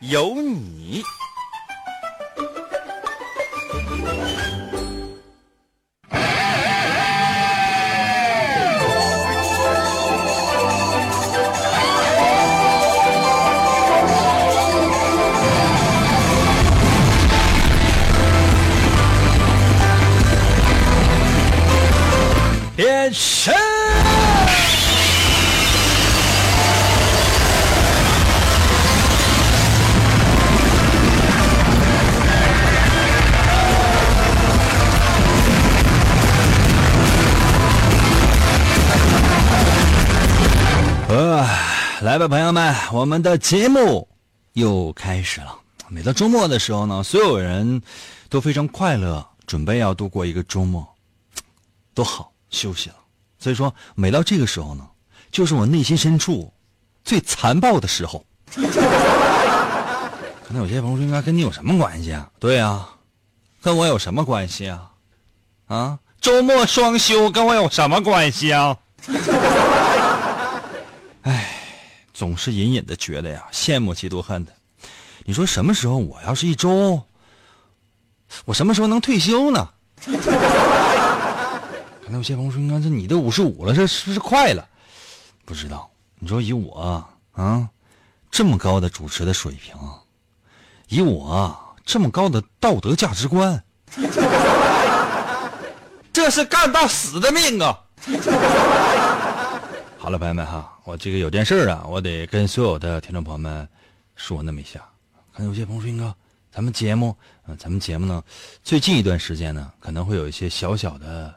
有你。来吧，朋友们，我们的节目又开始了。每到周末的时候呢，所有人都非常快乐，准备要度过一个周末，都好休息了。所以说，每到这个时候呢，就是我内心深处最残暴的时候。可能有些朋友说，应该跟你有什么关系啊？对呀、跟我有什么关系啊？啊，周末双休跟我有什么关系啊？总是隐隐的觉得呀，羡慕嫉妒恨的。你说什么时候我要是一周，我什么时候能退休呢？可能有些朋友说，你看这你都五十五了，这是不是快了？不知道。你说以我啊这么高的主持的水平，以我这么高的道德价值观，这是干到死的命啊！好了，朋友们哈，我这个有件事啊，我得跟所有的听众朋友们说那么一下。看有些朋友说，英哥，咱们节目，嗯、咱们节目呢，最近一段时间呢，可能会有一些小小的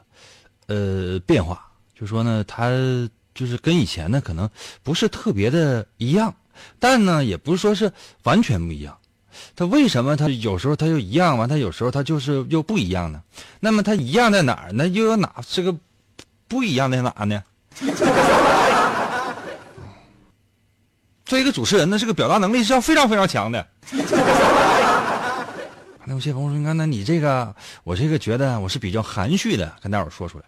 呃变化，就说呢，它就是跟以前呢，可能不是特别的一样，但呢，也不是说是完全不一样。它为什么它有时候它就一样完，它有时候它就是又不一样呢？那么它一样在哪儿呢？又有哪这个不一样在哪呢？作为一个主持人呢，这个表达能力是要非常非常强的。那有些朋友说：“你看，那你这个，我这个觉得我是比较含蓄的，跟大伙儿说出来。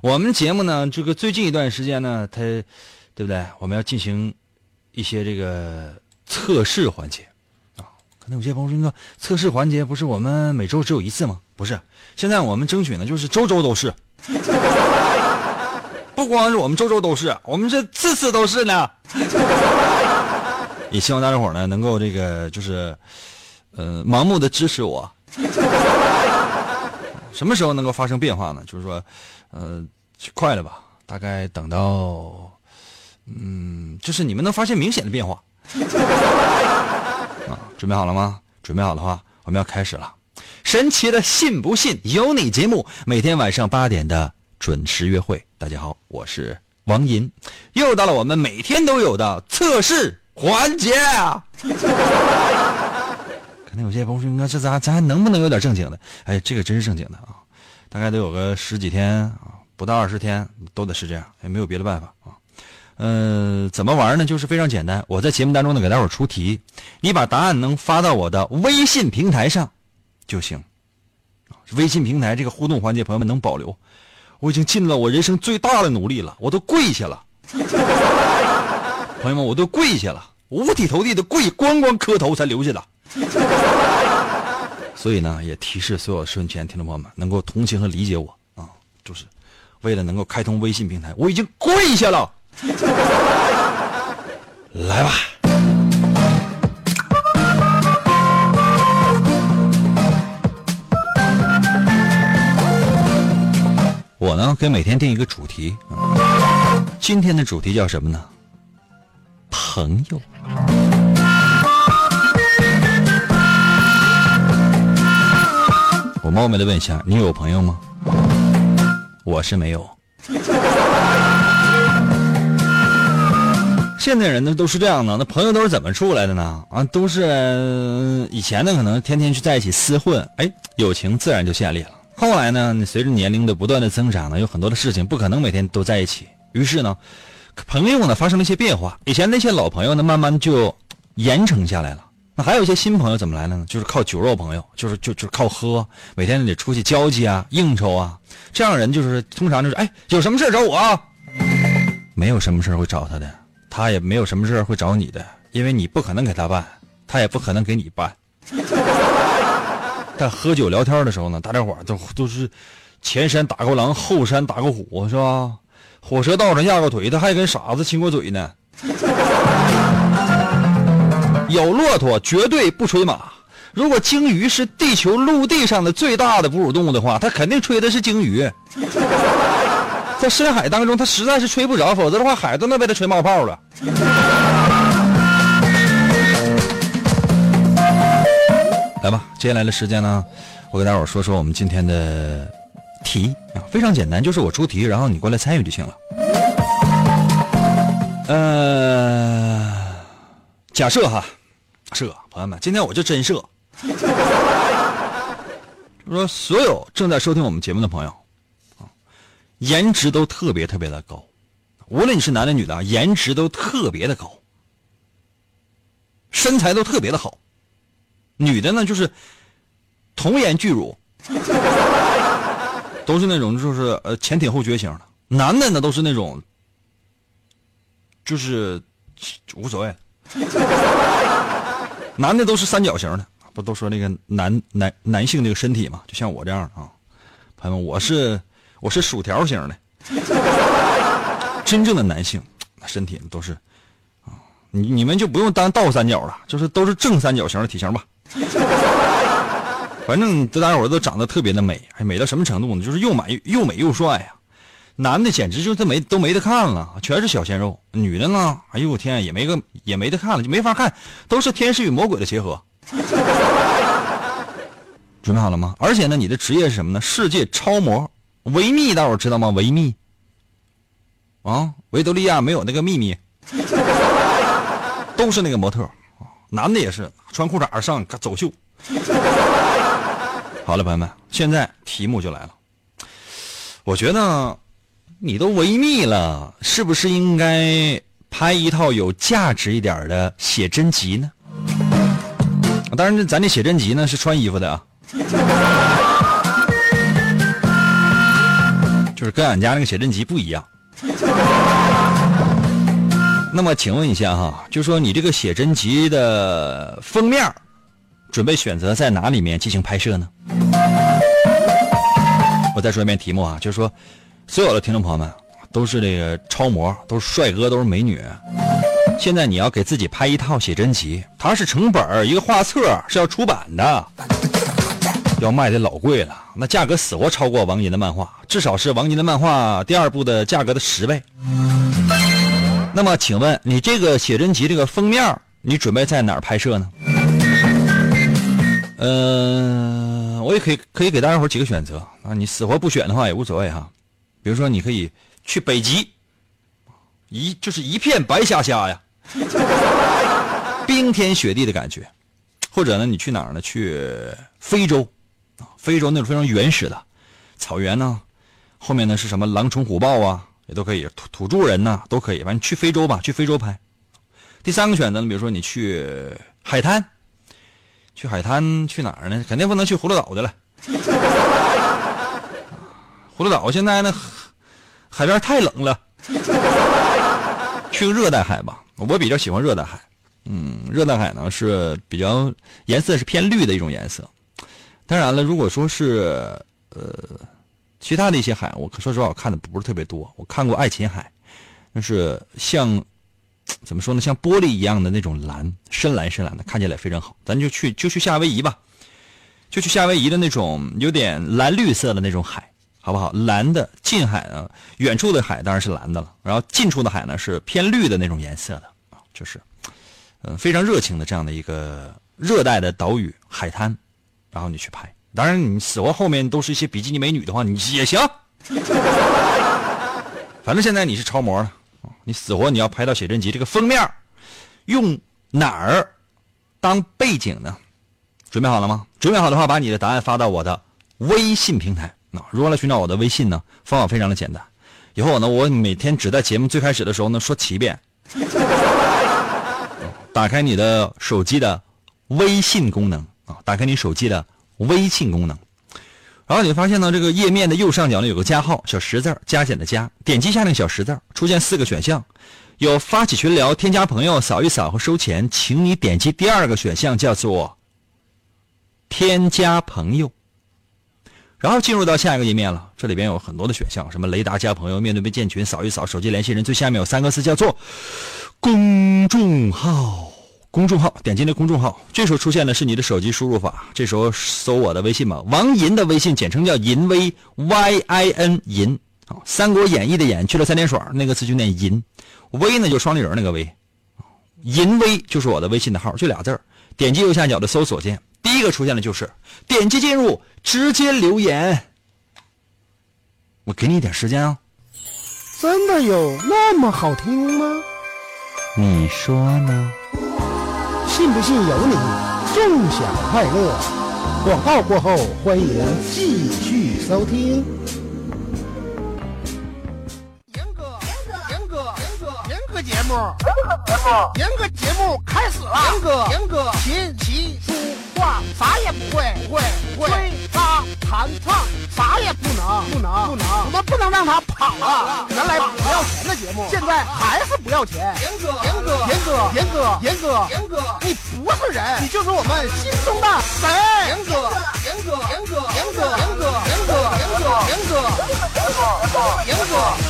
我们节目呢，这个最近一段时间呢，它，对不对？我们要进行一些这个测试环节啊。可能有些朋友说：“那个测试环节不是我们每周只有一次吗？不是，现在我们争取呢，就是周周都是。不光是我们周周都是，我们是次次都是呢。也希望大家伙呢能够这个就是，呃，盲目的支持我。什么时候能够发生变化呢？就是说，呃，快了吧？大概等到，嗯，就是你们能发现明显的变化。啊，准备好了吗？准备好的话，我们要开始了。神奇的信不信由你节目，每天晚上八点的准时约会。大家好，我是王银，又到了我们每天都有的测试环节啊！可能有些朋友说：“那这咱咱还能不能有点正经的？”哎，这个真是正经的啊！大概得有个十几天啊，不到二十天都得是这样，也没有别的办法啊。呃，怎么玩呢？就是非常简单，我在节目当中呢给大伙出题，你把答案能发到我的微信平台上就行。微信平台这个互动环节，朋友们能保留。我已经尽了我人生最大的努力了，我都跪下了，朋友们，我都跪下了，五体投地的跪，咣咣磕头才留下的。所以呢，也提示所有收音机前听众朋友们能够同情和理解我啊，就是为了能够开通微信平台，我已经跪下了。来吧。我呢，给每天定一个主题。今天的主题叫什么呢？朋友。我冒昧的问一下，你有朋友吗？我是没有。现在人呢都是这样的，那朋友都是怎么出来的呢？啊，都是以前呢可能天天去在一起厮混，哎，友情自然就建立了。后来呢，你随着年龄的不断的增长呢，有很多的事情不可能每天都在一起，于是呢，朋友呢发生了一些变化。以前那些老朋友呢，慢慢就严惩下来了。那还有一些新朋友怎么来的呢？就是靠酒肉朋友，就是就就是靠喝，每天得出去交际啊、应酬啊。这样人就是通常就是哎，有什么事找我啊？没有什么事会找他的，他也没有什么事会找你的，因为你不可能给他办，他也不可能给你办。但喝酒聊天的时候呢，大家伙都都是前山打过狼，后山打过虎，是吧？火车道上压过腿，他还跟傻子亲过嘴呢。有骆驼绝对不吹马。如果鲸鱼是地球陆地上的最大的哺乳动物的话，它肯定吹的是鲸鱼。在深海当中，它实在是吹不着，否则的话，海都能被它吹冒泡了。来吧，接下来的时间呢，我给大伙说说我们今天的题啊，非常简单，就是我出题，然后你过来参与就行了。呃，假设哈，设朋友们，今天我就真设，就说所有正在收听我们节目的朋友啊，颜值都特别特别的高，无论你是男的女的，颜值都特别的高，身材都特别的好。女的呢，就是童颜巨乳，都是那种就是呃前挺后撅型的；男的呢，都是那种就是无所谓，男的都是三角形的。不都说那个男男男性这个身体嘛，就像我这样啊，朋友们，我是我是薯条型的，真正的男性身体都是啊，你你们就不用当倒三角了，就是都是正三角形的体型吧。反正这大伙都长得特别的美，哎，美到什么程度呢？就是又美又美又帅呀！男的简直就是没都没得看了，全是小鲜肉；女的呢，哎呦我天，也没个也没得看了，就没法看，都是天使与魔鬼的结合。准备好了吗？而且呢，你的职业是什么呢？世界超模维密，大伙知道吗？维密啊，维多利亚没有那个秘密，都是那个模特。男的也是穿裤衩上走秀。好了，朋友们，现在题目就来了。我觉得你都维密了，是不是应该拍一套有价值一点的写真集呢？当然，咱这写真集呢是穿衣服的啊，就是跟俺家那个写真集不一样。那么，请问一下哈，就说你这个写真集的封面，准备选择在哪里面进行拍摄呢？我再说一遍题目啊，就是说，所有的听众朋友们都是这个超模，都是帅哥，都是美女。现在你要给自己拍一套写真集，它是成本一个画册是要出版的，要卖的老贵了，那价格死活超过王晶的漫画，至少是王晶的漫画第二部的价格的十倍。那么，请问你这个写真集这个封面，你准备在哪儿拍摄呢？嗯，我也可以可以给大家伙几个选择啊，你死活不选的话也无所谓哈。比如说，你可以去北极，一就是一片白瞎瞎呀，冰天雪地的感觉；或者呢，你去哪儿呢？去非洲，非洲那种非常原始的草原呢，后面呢是什么狼虫虎豹啊？也都可以，土土著人呐都可以，反正去非洲吧，去非洲拍。第三个选择呢，比如说你去海滩，去海滩去哪儿呢？肯定不能去葫芦岛的了。葫芦岛现在呢，海边太冷了。去个热带海吧，我比较喜欢热带海。嗯，热带海呢是比较颜色是偏绿的一种颜色。当然了，如果说是呃。其他的一些海，我说实话，我看的不是特别多。我看过爱琴海，那是像怎么说呢，像玻璃一样的那种蓝，深蓝深蓝的，看起来非常好。咱就去就去夏威夷吧，就去夏威夷的那种有点蓝绿色的那种海，好不好？蓝的近海啊，远处的海当然是蓝的了，然后近处的海呢是偏绿的那种颜色的，就是嗯非常热情的这样的一个热带的岛屿海滩，然后你去拍。当然，你死活后面都是一些比基尼美女的话，你也行。反正现在你是超模了，你死活你要拍到写真集这个封面，用哪儿当背景呢？准备好了吗？准备好的话，把你的答案发到我的微信平台。那如何来寻找我的微信呢？方法非常的简单。以后呢，我每天只在节目最开始的时候呢说七遍。打开你的手机的微信功能啊，打开你手机的微信功能，然后你发现呢，这个页面的右上角呢有个加号，小十字加减的加，点击下那小十字出现四个选项，有发起群聊、添加朋友、扫一扫和收钱，请你点击第二个选项，叫做添加朋友。然后进入到下一个页面了，这里边有很多的选项，什么雷达加朋友、面对面建群、扫一扫、手机联系人，最下面有三个字叫做公众号。公众号点击那公众号，这时候出现的是你的手机输入法，这时候搜我的微信吧，王银的微信，简称叫银威 Y I N 银啊，《三国演义》的演去了三点水，那个字就念银，威呢就双立人那个威，银威就是我的微信的号，就俩字点击右下角的搜索键。第一个出现的就是点击进入，直接留言。我给你一点时间啊。真的有那么好听吗？你说呢？信不信由你。纵享快乐。广告过后，欢迎继续收听。节目，严哥节目，严哥节目开始了。严哥，严哥，琴棋书画啥也不会，不会，不会。吹拉弹唱啥也不能，不能，不能。我们不能让他跑了。原来不要钱的节目，现在还是不要钱。严哥，严哥，严哥，严哥，严哥，严哥，你不是人，你就是我们心中的神。严哥，严哥，严哥，严哥，严哥，严哥，严哥，严哥，严哥，严哥。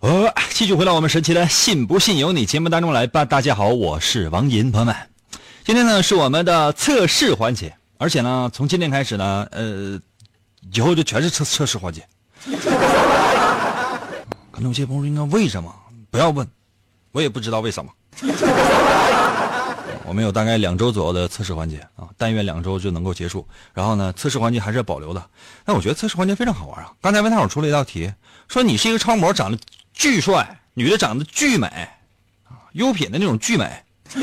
呃，继续回到我们神奇的“信不信由你”节目当中来吧。大家好，我是王银，朋友们，今天呢是我们的测试环节，而且呢从今天开始呢，呃，以后就全是测测试环节。可能有些朋友应该为什么？不要问，我也不知道为什么。我们有大概两周左右的测试环节啊，但愿两周就能够结束。然后呢，测试环节还是要保留的。但我觉得测试环节非常好玩啊。刚才温太我出了一道题，说你是一个超模，长得巨帅，女的长得巨美，啊，优品的那种巨美。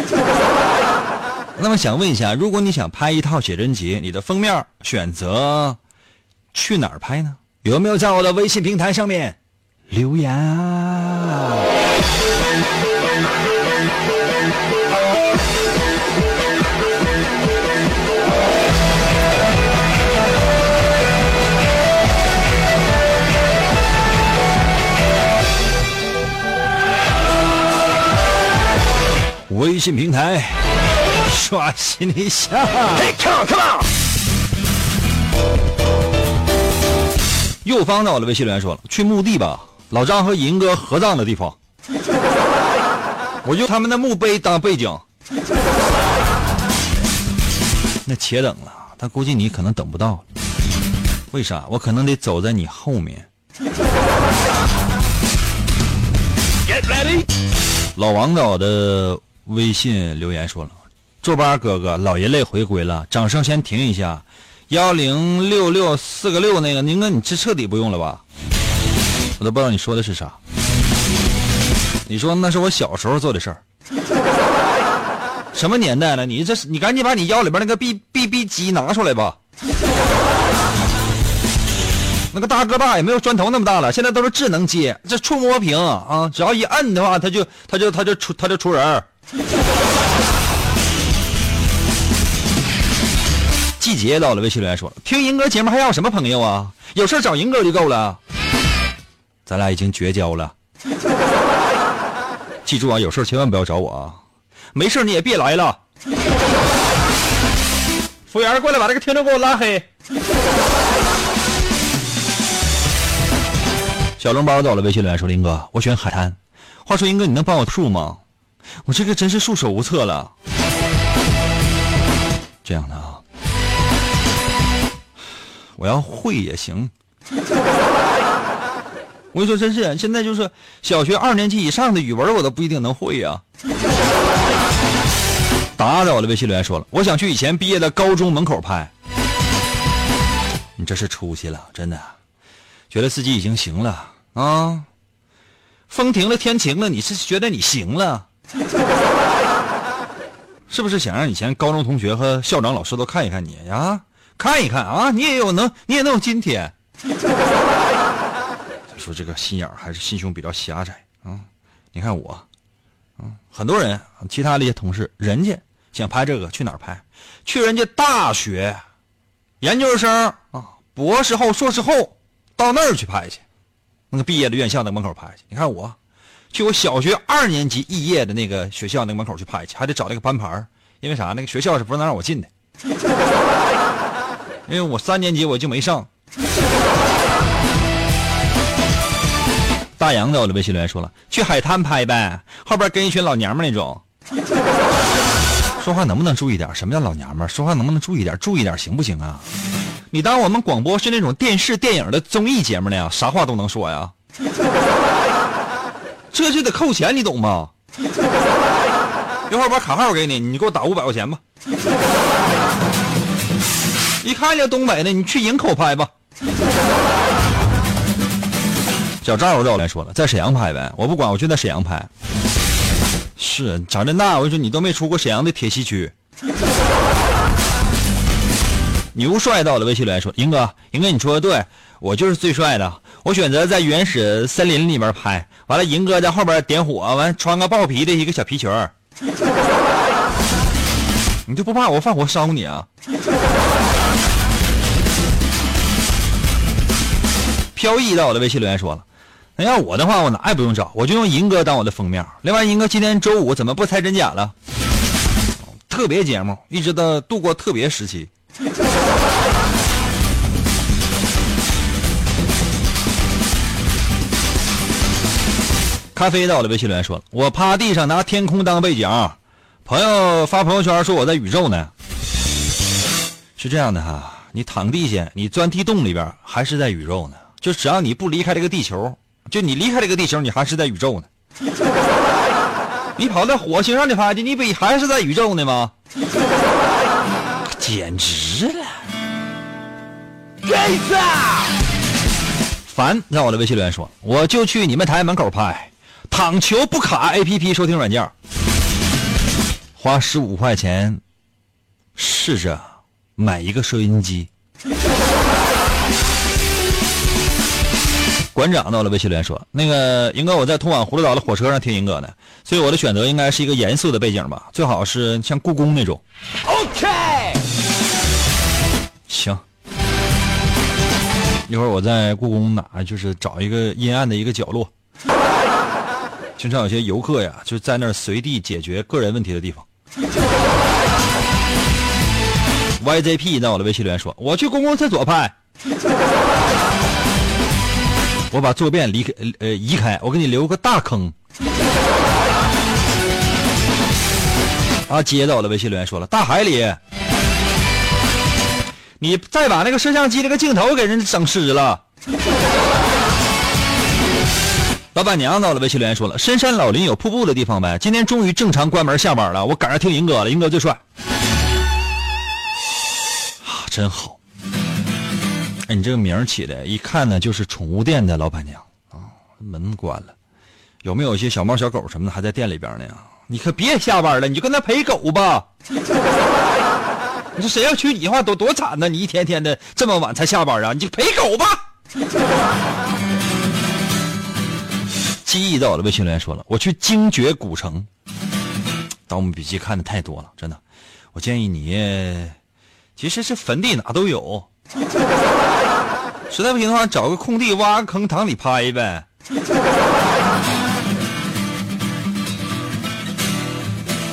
那么想问一下，如果你想拍一套写真集，你的封面选择去哪儿拍呢？有没有在我的微信平台上面留言啊？微信平台刷新一下。Come on, come on！右方的我的微信留言说了，去墓地吧，老张和银哥合葬的地方。我用他们的墓碑当背景。那且等了，但估计你可能等不到。为啥？我可能得走在你后面。Get ready！老王的我的。微信留言说了：“周八哥哥，老爷泪回归了，掌声先停一下。幺零六六四个六那个，宁哥你这彻底不用了吧？我都不知道你说的是啥。你说那是我小时候做的事儿，什么年代了？你这是你赶紧把你腰里边那个 B B B 机拿出来吧。那个大哥大也没有砖头那么大了，现在都是智能机，这触摸屏啊，只要一摁的话，它就它就它就出它就出人。” 季节到了，微信留言说：“听银哥节目还要什么朋友啊？有事找银哥就够了。咱俩已经绝交了。记住啊，有事千万不要找我啊！没事你也别来了。服务员过来把这个听众给我拉黑。小笼包到了，微信留言说：林哥，我选海滩。话说，英哥，你能帮我数吗？”我这个真是束手无策了。这样的啊，我要会也行。我跟你说，真是现在就是小学二年级以上的语文，我都不一定能会呀。答在我的微信留言说了，我想去以前毕业的高中门口拍。你这是出息了，真的，觉得自己已经行了，啊，风停了，天晴了，你是觉得你行了？是不是想让以前高中同学和校长、老师都看一看你呀？看一看啊，你也有能，你也能有今天。说这个心眼还是心胸比较狭窄啊！你看我，嗯，很多人，其他的一些同事，人家想拍这个去哪儿拍？去人家大学、研究生啊、博士后、硕士后，到那儿去拍去，那个毕业的院校那门口拍去。你看我，去我小学二年级毕业的那个学校那个门口去拍去，还得找那个班牌因为啥？那个学校是不能让我进的，因为我三年级我就没上。大洋在我的微信留言说了，去海滩拍呗，后边跟一群老娘们那种。说话能不能注意点？什么叫老娘们？说话能不能注意点？注意点行不行啊？你当我们广播是那种电视电影的综艺节目呢？啥话都能说呀？这就得扣钱，你懂吗？一会儿把卡号给你，你给我打五百块钱吧。一看就东北的，你去营口拍吧。小赵赵来说了，在沈阳拍呗，我不管，我就在沈阳拍。是长这大，我跟你说，你都没出过沈阳的铁西区。牛帅到了，微信留言说：“英哥，英哥，你说的对，我就是最帅的。我选择在原始森林里面拍，完了，银哥在后边点火，完穿个豹皮的一个小皮裙 你就不怕我放火烧你啊？” 飘逸到我的微信留言说了。那要我的话，我哪也不用找，我就用银哥当我的封面。另外，银哥今天周五怎么不猜真假了？特别节目，一直到度过特别时期。咖啡到了，微信留言说：“我趴地上拿天空当背景，朋友发朋友圈说我在宇宙呢。”是这样的哈，你躺地下，你钻地洞里边，还是在宇宙呢？就只要你不离开这个地球。就你离开这个地球，你还是在宇宙呢。你跑到火星上去拍去，你不还是在宇宙呢吗？简直了！烦，在我的微信留言说，我就去你们台门口拍，躺球不卡 A P P 收听软件，花十五块钱试着买一个收音机。馆长到了，微信留言说：“那个英哥，我在通往葫芦岛的火车上听英哥的，所以我的选择应该是一个严肃的背景吧，最好是像故宫那种。” OK，行，一会儿我在故宫哪就是找一个阴暗的一个角落，经常有些游客呀就在那儿随地解决个人问题的地方。YZP 在我的微信留言说：“我去公共厕所拍。”我把坐便离开，呃，移开，我给你留个大坑。啊，接到了微信留言说了，大海里，你再把那个摄像机那个镜头给人整湿了。老板娘到了，微信留言说了，深山老林有瀑布的地方呗。今天终于正常关门下班了，我赶上听银哥了，银哥最帅，啊，真好。哎，你这个名起的，一看呢就是宠物店的老板娘啊，门关了，有没有一些小猫小狗什么的还在店里边呢？你可别下班了，你就跟他陪狗吧。你说谁要娶你的话，多多惨呢？你一天天的这么晚才下班啊？你就陪狗吧。记忆在我的微信留言说了，我去精绝古城。盗墓笔记看的太多了，真的。我建议你，其实是坟地哪都有。实在不行的话，找个空地挖个坑躺里拍呗。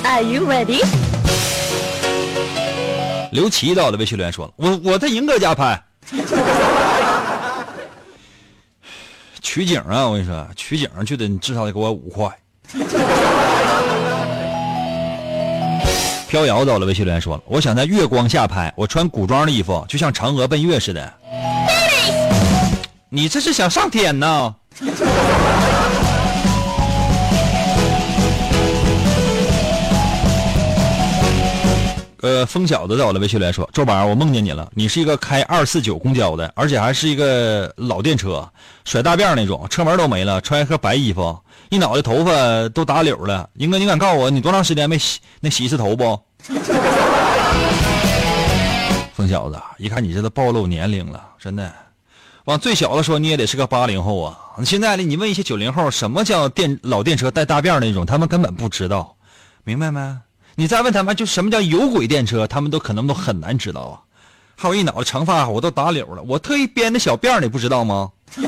Are you ready？刘琦到了，微信留言说了：“我我在银哥家拍，取景啊！我跟你说，取景就得你至少得给我五块。”飘摇走了，微信留言说了：“我想在月光下拍，我穿古装的衣服，就像嫦娥奔月似的。”你这是想上天呢？呃，疯小子在我的微信里来说，周宝，我梦见你了，你是一个开二四九公交的，而且还是一个老电车，甩大辫那种，车门都没了，穿一身白衣服，一脑袋头发都打绺了。英哥，你敢告诉我你多长时间没洗那洗一次头不？疯小子，一看你这都暴露年龄了，真的。往最小的说，你也得是个八零后啊。现在呢，你问一些九零后，什么叫电老电车带大辫那种，他们根本不知道，明白没？你再问他们，就什么叫有轨电车，他们都可能都很难知道啊。还有一脑袋长发，我都打绺了，我特意编的小辫你不知道吗？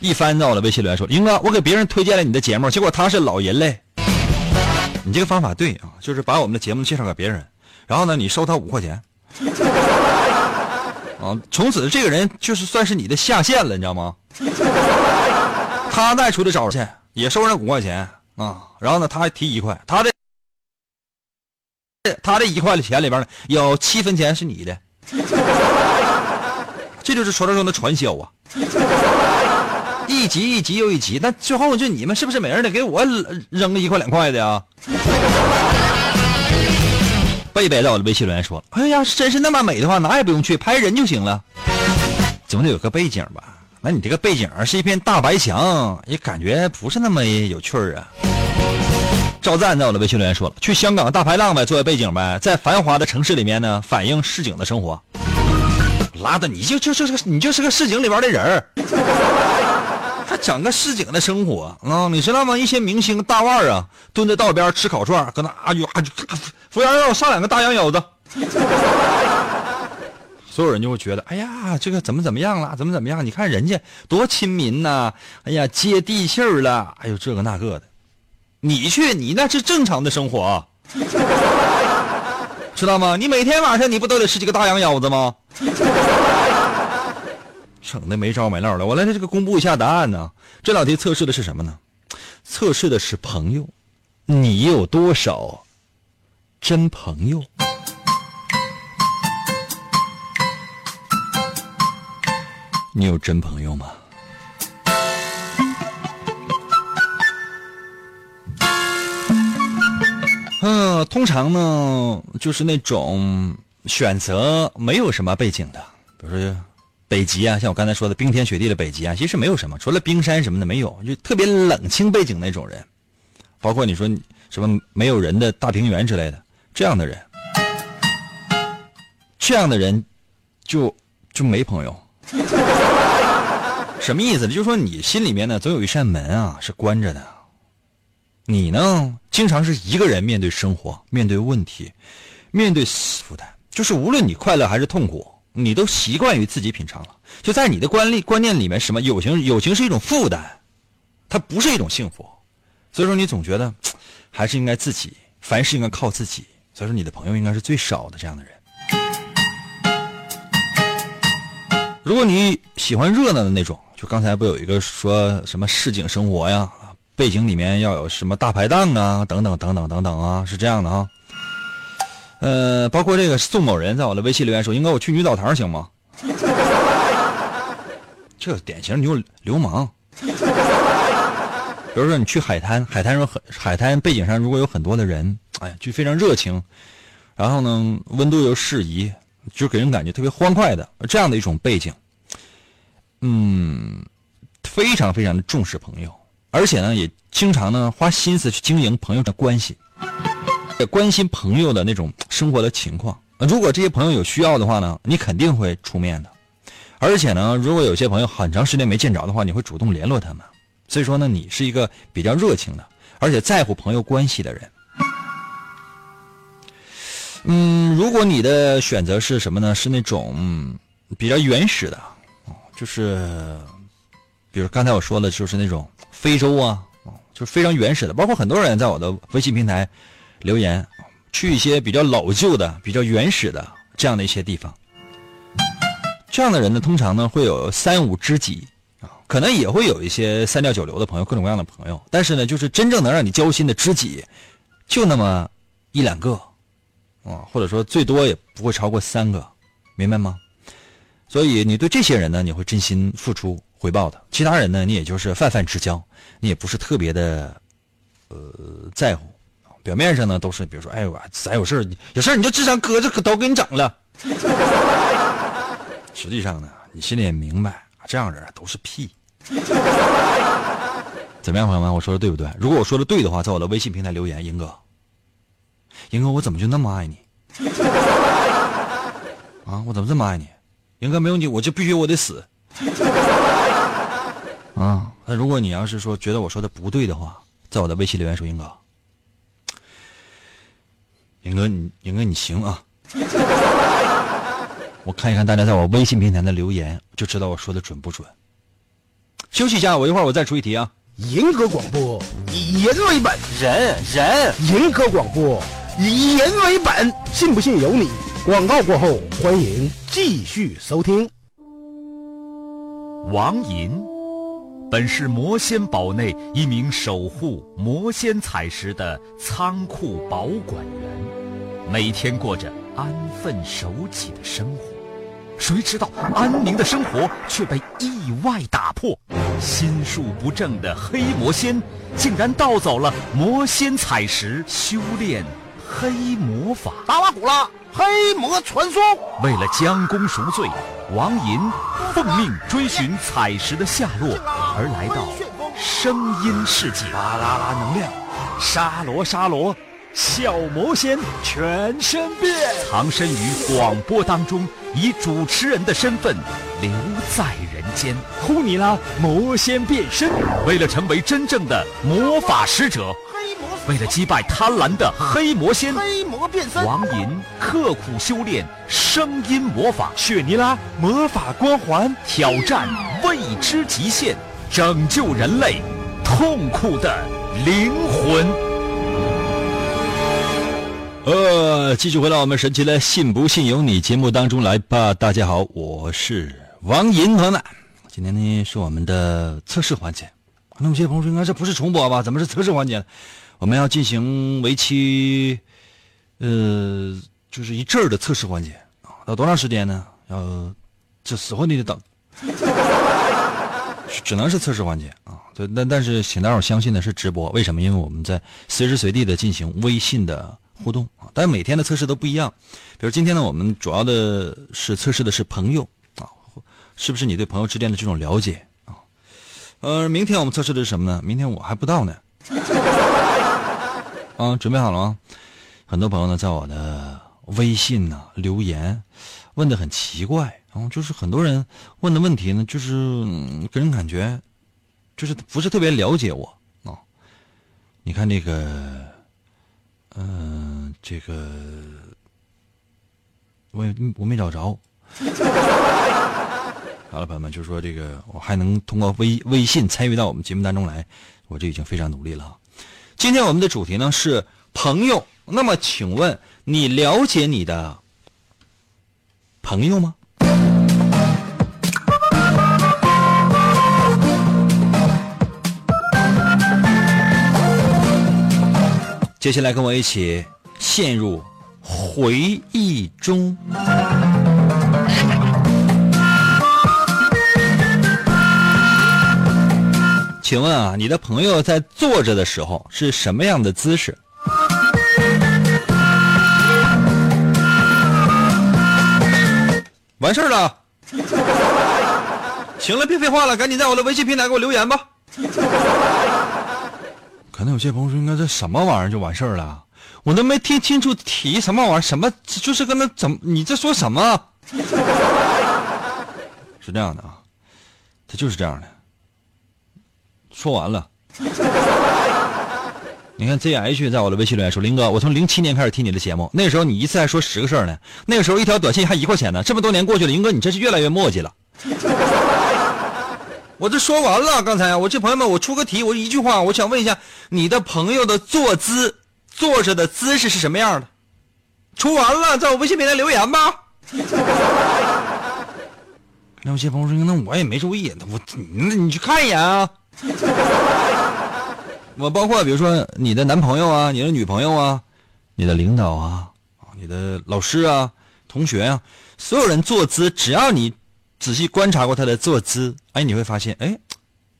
一翻到我的微信留言说：“英哥，我给别人推荐了你的节目，结果他是老人类。你这个方法对啊，就是把我们的节目介绍给别人，然后呢，你收他五块钱，啊，从此这个人就是算是你的下线了，你知道吗？他再出去找去。”也收人五块钱啊，然后呢，他还提一块，他的他这一块的钱里边呢，有七分钱是你的，这就是传说中的传销啊，一级一级又一级，那最后就你们是不是每人得给我扔个一块两块的啊？贝贝在我的微信留言说：“哎呀，真是那么美的话，哪也不用去，拍人就行了，总得有个背景吧。”那你这个背景是一片大白墙，也感觉不是那么有趣儿啊。赵赞在我的微信留言说了：“去香港大排档呗，作为背景呗，在繁华的城市里面呢，反映市井的生活。”拉倒，你就就就是你就是个市井里边的人儿，还整个市井的生活啊？你知道吗？一些明星大腕啊，蹲在道边吃烤串，搁那啊就啊就，服务员让我上两个大羊腰子。所有人就会觉得，哎呀，这个怎么怎么样了？怎么怎么样？你看人家多亲民呐！哎呀，接地气儿了！哎呦，这个那个的，你去，你那是正常的生活，知道吗？你每天晚上你不都得吃几个大羊腰子吗？省得没招没落的。我来这个公布一下答案呢。这道题测试的是什么呢？测试的是朋友，你有多少真朋友？你有真朋友吗？嗯，通常呢，就是那种选择没有什么背景的，比如说北极啊，像我刚才说的冰天雪地的北极啊，其实没有什么，除了冰山什么的没有，就特别冷清背景那种人，包括你说什么没有人的大平原之类的这样的人，这样的人就就没朋友。什么意思呢？就是说你心里面呢，总有一扇门啊是关着的。你呢，经常是一个人面对生活，面对问题，面对负担。就是无论你快乐还是痛苦，你都习惯于自己品尝了。就在你的观念观念里面，什么友情友情是一种负担，它不是一种幸福。所以说你总觉得还是应该自己，凡事应该靠自己。所以说你的朋友应该是最少的这样的人。如果你喜欢热闹的那种，就刚才不有一个说什么市井生活呀，背景里面要有什么大排档啊，等等等等等等啊，是这样的啊。呃，包括这个宋某人在我的微信留言说：“应该我去女澡堂行吗？” 这典型流流氓。比如说你去海滩，海滩上很海滩背景上如果有很多的人，哎，就非常热情，然后呢温度又适宜。就给人感觉特别欢快的这样的一种背景，嗯，非常非常的重视朋友，而且呢，也经常呢花心思去经营朋友的关系，也关心朋友的那种生活的情况。如果这些朋友有需要的话呢，你肯定会出面的。而且呢，如果有些朋友很长时间没见着的话，你会主动联络他们。所以说呢，你是一个比较热情的，而且在乎朋友关系的人。嗯，如果你的选择是什么呢？是那种比较原始的，就是，比如刚才我说的，就是那种非洲啊，就是非常原始的。包括很多人在我的微信平台留言，去一些比较老旧的、比较原始的这样的一些地方。这样的人呢，通常呢会有三五知己啊，可能也会有一些三教九流的朋友，各种各样的朋友。但是呢，就是真正能让你交心的知己，就那么一两个。啊，或者说最多也不会超过三个，明白吗？所以你对这些人呢，你会真心付出回报的；其他人呢，你也就是泛泛之交，你也不是特别的呃在乎，表面上呢都是比如说，哎我咱有事有事你就智商搁这都给你整了。实际上呢，你心里也明白，这样人都是屁。怎么样，朋友们？我说的对不对？如果我说的对的话，在我的微信平台留言，英哥，英哥，我怎么就那么爱你？啊，我怎么这么爱你？英哥，没有你，我就必须我得死。啊，那如果你要是说觉得我说的不对的话，在我的微信留言说，英哥，英哥你，英哥你行啊。我看一看大家在我微信平台的留言，就知道我说的准不准。休息一下，我一会儿我再出一题啊。银河广播以人为本，人人银河广播以人为本，信不信由你。广告过后，欢迎继续收听。王银，本是魔仙堡内一名守护魔仙彩石的仓库保管员，每天过着安分守己的生活。谁知道安宁的生活却被意外打破，心术不正的黑魔仙竟然盗走了魔仙彩石，修炼黑魔法。达瓦古拉黑魔传说，为了将功赎罪，王银奉命追寻彩石的下落，而来到声音世界。巴啦啦，能量，沙罗沙罗，小魔仙全身变，藏身于广播当中，以主持人的身份留在人间。呼尼拉魔仙变身，为了成为真正的魔法使者，为了击败贪婪的黑魔仙，黑魔变身，王银刻苦修炼声音魔法，雪尼拉魔法光环，挑战未知极限，拯救人类痛苦的灵魂。呃，继续回到我们神奇的“信不信由你”节目当中来吧。大家好，我是王银，朋友们，今天呢是我们的测试环节。那么有些朋友说，应该这不是重播吧？怎么是测试环节？我们要进行为期，呃，就是一阵儿的测试环节啊。要多长时间呢？要这死活你得等，只能是测试环节啊。对，但但是请大伙相信的是直播，为什么？因为我们在随时随地的进行微信的。互动啊，但每天的测试都不一样。比如今天呢，我们主要的是测试的是朋友啊，是不是你对朋友之间的这种了解啊？呃，明天我们测试的是什么呢？明天我还不到呢。啊，准备好了吗？很多朋友呢，在我的微信呢留言，问的很奇怪，然后就是很多人问的问题呢，就是给人感觉就是不是特别了解我啊。你看这个。嗯，这个我我没找着。好了，朋友们，就是说这个我还能通过微微信参与到我们节目当中来，我这已经非常努力了。今天我们的主题呢是朋友，那么请问你了解你的朋友吗？接下来跟我一起陷入回忆中。请问啊，你的朋友在坐着的时候是什么样的姿势？完事儿了。行了，别废话了，赶紧在我的微信平台给我留言吧。可能有些朋友说，应该这什么玩意儿就完事儿了？我都没听清楚提什么玩意儿，什么就是跟那怎么？你这说什么？是这样的啊，他就是这样的。说完了。你看 ZH 在我的微信留言说：“林哥，我从零七年开始听你的节目，那时候你一次还说十个事儿呢，那个时候一条短信还一块钱呢。这么多年过去了，林哥你真是越来越磨叽了。”我这说完了，刚才我这朋友们，我出个题，我一句话，我想问一下，你的朋友的坐姿，坐着的姿势是什么样的？出完了，在我微信平台留言吧。那有些朋友说，那我也没注意，我那你去看一眼啊。我包括比如说你的男朋友啊，你的女朋友啊，你的领导啊，你的老师啊，同学啊，所有人坐姿，只要你。仔细观察过他的坐姿，哎，你会发现，哎，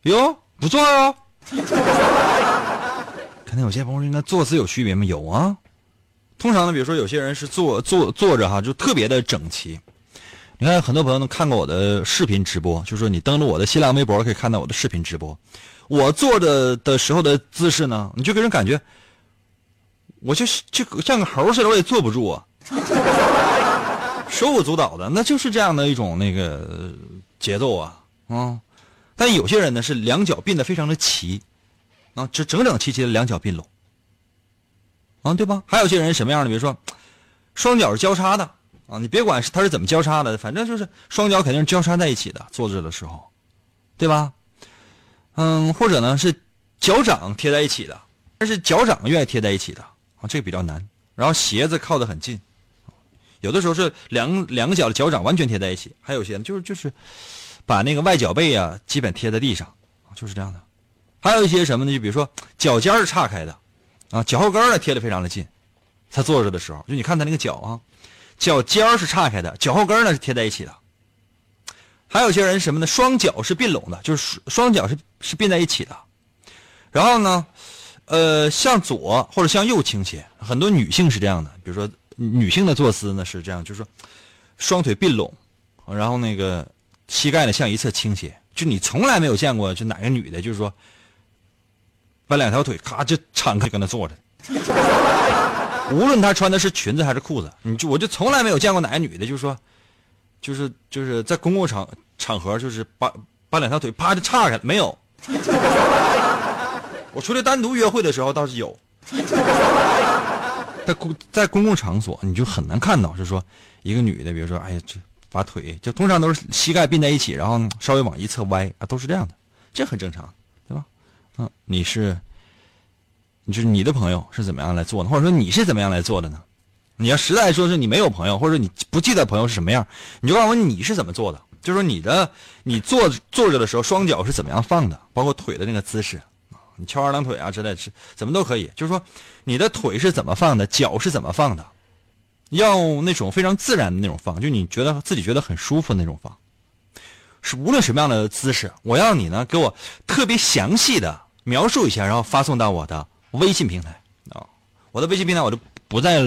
哟，不错哦，可能有些朋友应该坐姿有区别吗？有啊。通常呢，比如说有些人是坐坐坐着哈，就特别的整齐。你看，很多朋友能看过我的视频直播，就是说你登录我的新浪微博可以看到我的视频直播。我坐着的时候的姿势呢，你就给人感觉，我就就像个猴似的，我也坐不住啊，手舞足蹈的，那就是这样的一种那个节奏啊啊。但有些人呢是两脚并的非常的齐，啊，就整整齐齐的两脚并拢，啊，对吧？还有些人什么样的？比如说，双脚是交叉的啊，你别管是他是怎么交叉的，反正就是双脚肯定是交叉在一起的，坐着的时候，对吧？嗯，或者呢是脚掌贴在一起的，但是脚掌愿意贴在一起的啊，这个比较难。然后鞋子靠得很近，有的时候是两两个脚的脚掌完全贴在一起，还有些就是就是把那个外脚背啊基本贴在地上，就是这样的。还有一些什么呢？就比如说脚尖是岔开的，啊，脚后跟呢贴的非常的近。他坐着的时候，就你看他那个脚啊，脚尖是岔开的，脚后跟呢是贴在一起的。还有些人什么呢？双脚是并拢的，就是双脚是是并在一起的。然后呢，呃，向左或者向右倾斜，很多女性是这样的。比如说，女性的坐姿呢是这样，就是说，双腿并拢，然后那个膝盖呢向一侧倾斜。就你从来没有见过，就哪个女的，就是说，把两条腿咔就敞开跟那坐着。无论她穿的是裙子还是裤子，你就我就从来没有见过哪个女的，就是说。就是就是在公共场场合，就是把把两条腿啪就岔开了，没有。我出来单独约会的时候倒是有，在公在公共场所你就很难看到，就是说一个女的，比如说哎呀，这把腿就通常都是膝盖并在一起，然后稍微往一侧歪啊，都是这样的，这很正常，对吧？嗯，你是，就是你的朋友是怎么样来做的，或者说你是怎么样来做的呢？你要实在说是你没有朋友，或者你不记得朋友是什么样，你就告诉我你是怎么做的。就是说你的你坐坐着的时候，双脚是怎么样放的，包括腿的那个姿势你翘二郎腿啊之类是怎么都可以。就是说你的腿是怎么放的，脚是怎么放的，要那种非常自然的那种放，就你觉得自己觉得很舒服那种放。是无论什么样的姿势，我要你呢给我特别详细的描述一下，然后发送到我的微信平台啊，我的微信平台我就。不再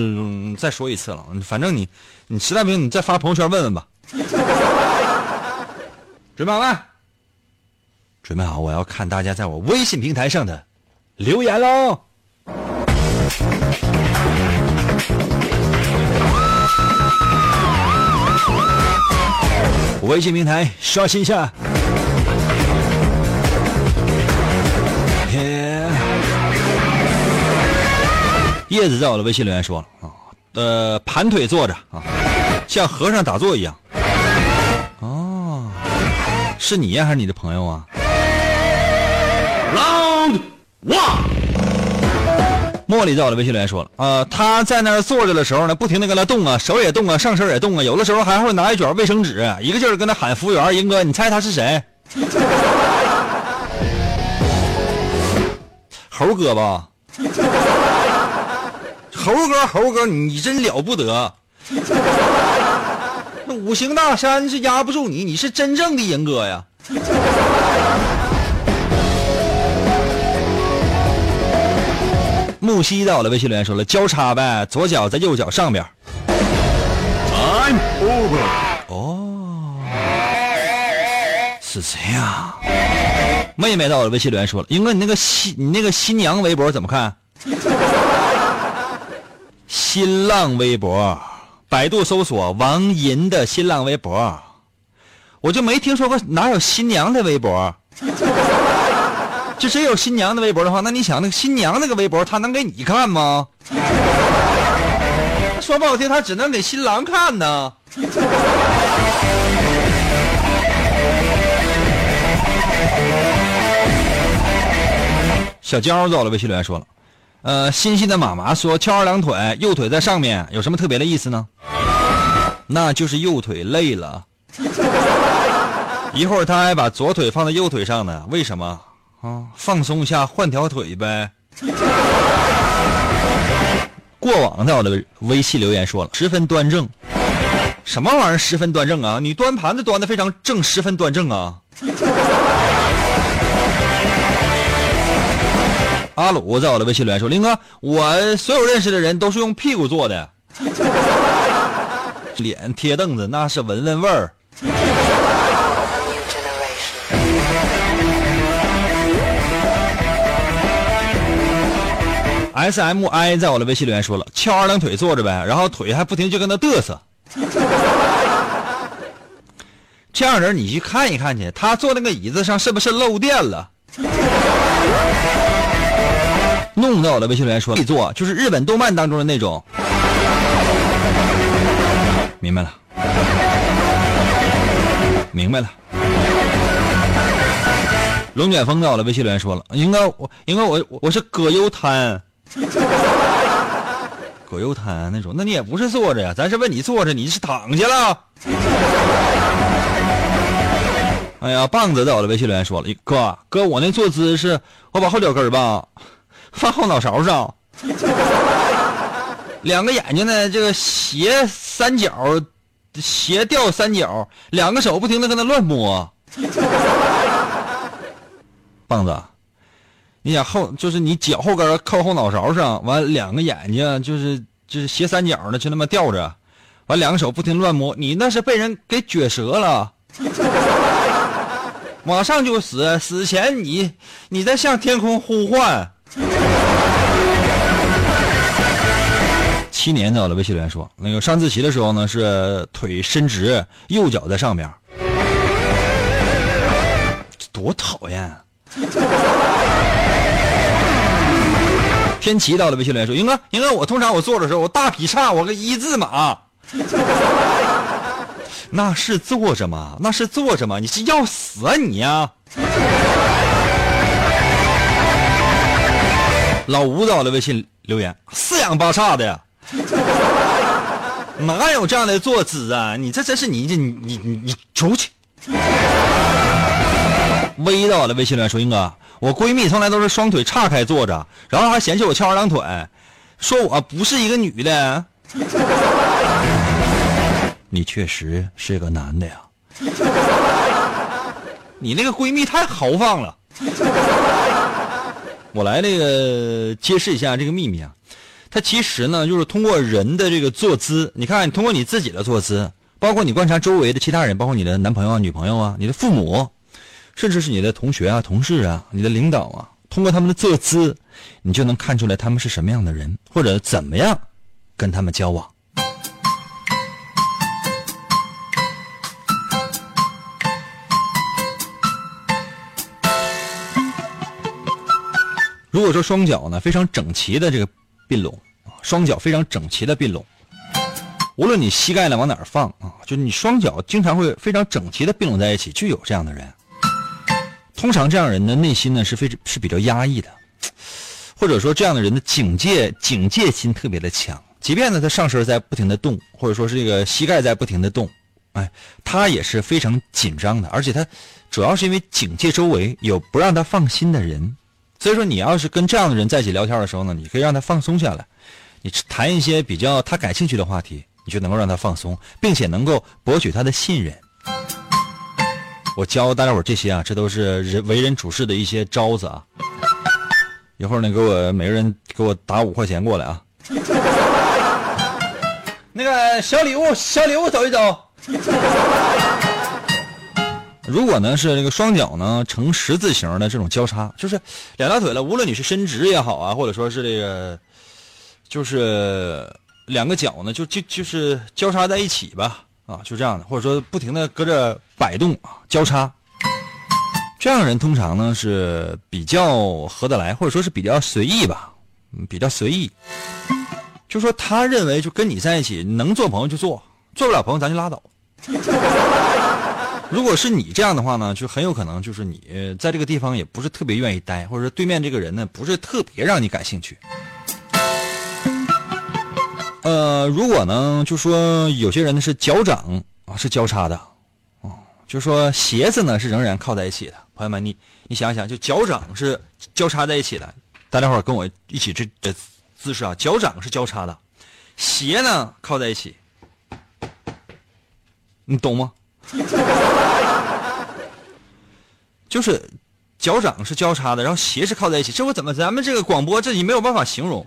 再说一次了，反正你，你实在不行，你再发朋友圈问问吧。准备好了？准备好，我要看大家在我微信平台上的留言喽。微信平台刷新一下。叶子在我的微信留言说了啊，呃，盘腿坐着啊，像和尚打坐一样。哦，是你呀，还是你的朋友啊？Round one。茉莉在我的微信留言说了啊，他在那儿坐着的时候呢，不停的跟他动啊，手也动啊，上身也动啊，有的时候还会拿一卷卫生纸，一个劲儿跟他喊服务员，英哥，你猜他是谁？猴哥吧。猴哥，猴哥，你真了不得！那五行大山是压不住你，你是真正的银哥呀！木西在我的微信留言说了，交叉呗，左脚在右脚上边。I'm over。哦，是谁啊。妹妹在我的微信留言说了，英哥，你那个新你那个新娘微博怎么看？新浪微博，百度搜索王银的新浪微博，我就没听说过哪有新娘的微博。就真有新娘的微博的话，那你想那个新娘那个微博，他能给你看吗？说不好听，他只能给新郎看呢。小娇走了微信留言说了。呃，欣欣的妈妈说翘二郎腿，右腿在上面，有什么特别的意思呢？那就是右腿累了。一会儿他还把左腿放在右腿上呢，为什么？啊，放松一下，换条腿呗。过往在我的微信留言说了，十分端正。什么玩意儿十分端正啊？你端盘子端的非常正，十分端正啊。阿鲁在我的微信留言说：“林哥，我所有认识的人都是用屁股坐的，脸贴凳子那是闻闻味儿。” S M I 在我的微信留言说了：“翘二郎腿坐着呗，然后腿还不停就跟那嘚瑟。”这样人你去看一看去，他坐那个椅子上是不是漏电了？动到我的微信留言说：“坐就是日本动漫当中的那种。”明白了，明白了。龙卷风在我的微信留言说了：“应该我应该我我是葛优瘫。”葛优瘫那种，那你也不是坐着呀，咱是问你坐着，你是躺下了。哎呀，棒子在我的微信留言说了，哥哥，我那坐姿是，我把后脚跟吧放后脑勺上，两个眼睛呢这个斜三角，斜吊三角，两个手不停的跟那乱摸。棒子。你想后就是你脚后跟靠后脑勺上，完两个眼睛就是就是斜三角的，就那么吊着，完两个手不停乱摸，你那是被人给撅折了，马上就死，死前你你在向天空呼唤。七年到了，微信留言说，那个上自习的时候呢是腿伸直，右脚在上边，多讨厌。天齐到了微信留言说：“英哥，英哥，我通常我坐的时候，我大劈叉，我个一字马，那是坐着吗？那是坐着吗？你是要死啊你呀！”老吴到了微信留言：“四仰八叉的呀，哪有这样的坐姿啊？你这真是你这你你你你出去！”微到了微信留言说：“英哥。”我闺蜜从来都是双腿岔开坐着，然后还嫌弃我翘二郎腿，说我不是一个女的。你确实是个男的呀！你那个闺蜜太豪放了。我来那个揭示一下这个秘密啊，它其实呢就是通过人的这个坐姿，你看，通过你自己的坐姿，包括你观察周围的其他人，包括你的男朋友啊、女朋友啊、你的父母。甚至是你的同学啊、同事啊、你的领导啊，通过他们的坐姿，你就能看出来他们是什么样的人，或者怎么样跟他们交往。如果说双脚呢非常整齐的这个并拢，双脚非常整齐的并拢，无论你膝盖呢往哪儿放啊，就你双脚经常会非常整齐的并拢在一起，就有这样的人。通常这样人的内心呢是非是比较压抑的，或者说这样的人的警戒警戒心特别的强。即便呢他上身在不停的动，或者说是这个膝盖在不停的动，哎，他也是非常紧张的。而且他主要是因为警戒周围有不让他放心的人，所以说你要是跟这样的人在一起聊天的时候呢，你可以让他放松下来，你谈一些比较他感兴趣的话题，你就能够让他放松，并且能够博取他的信任。我教大家伙这些啊，这都是人为人处事的一些招子啊。一会儿呢，给我每个人给我打五块钱过来啊。那个小礼物，小礼物走一走。如果呢是这个双脚呢呈十字形的这种交叉，就是两条腿了，无论你是伸直也好啊，或者说是这个，就是两个脚呢就就就是交叉在一起吧。啊，就这样的，或者说不停的搁这摆动啊，交叉，这样人通常呢是比较合得来，或者说是比较随意吧，比较随意。就说他认为就跟你在一起能做朋友就做，做不了朋友咱就拉倒。如果是你这样的话呢，就很有可能就是你在这个地方也不是特别愿意待，或者说对面这个人呢不是特别让你感兴趣。呃，如果呢，就说有些人呢是脚掌啊是交叉的，哦，就说鞋子呢是仍然靠在一起的。朋友们，你你想想，就脚掌是交叉在一起的，大家伙跟我一起这这姿势啊，脚掌是交叉的，鞋呢靠在一起，你懂吗？就是脚掌是交叉的，然后鞋是靠在一起，这我怎么咱们这个广播这你没有办法形容。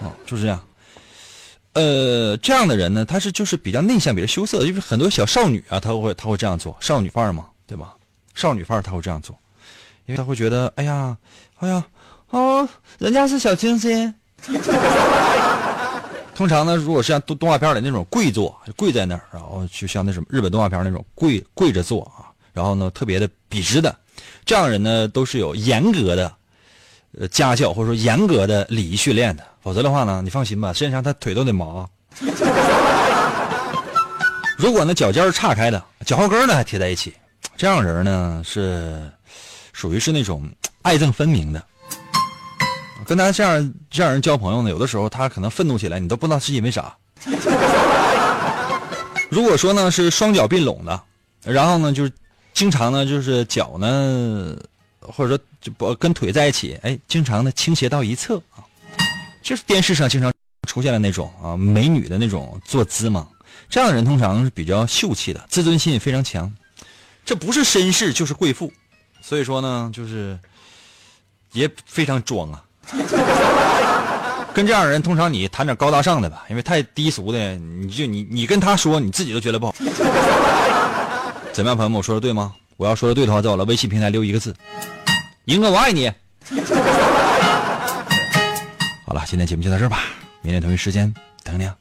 哦，就是这样。呃，这样的人呢，他是就是比较内向、比较羞涩，就是很多小少女啊，她会她会这样做，少女范儿嘛，对吧？少女范儿她会这样做，因为她会觉得，哎呀，哎呀，哦，人家是小清新。通常呢，如果是像动动画片里那种跪坐，跪在那儿，然后就像那什么日本动画片那种跪跪着坐啊，然后呢特别的笔直的，这样人呢都是有严格的呃家教或者说严格的礼仪训练的，否则的话呢，你放心吧，实际上他腿都得麻。如果呢脚尖是岔开的，脚后跟呢还贴在一起，这样人呢是属于是那种爱憎分明的。跟他这样这样人交朋友呢，有的时候他可能愤怒起来，你都不知道是因为啥。如果说呢是双脚并拢的，然后呢就是经常呢就是脚呢或者说就不跟腿在一起，哎，经常的倾斜到一侧啊，就是电视上经常出现的那种啊美女的那种坐姿嘛。这样的人通常是比较秀气的，自尊心也非常强，这不是绅士就是贵妇，所以说呢就是也非常装啊。跟这样的人，通常你谈点高大上的吧，因为太低俗的，你就你你跟他说，你自己都觉得不好。怎么样，朋友们，我说的对吗？我要说的对的话，在我的微信平台留一个字：英哥，我爱你。好了，今天节目就到这儿吧，明天同一时间等你。啊。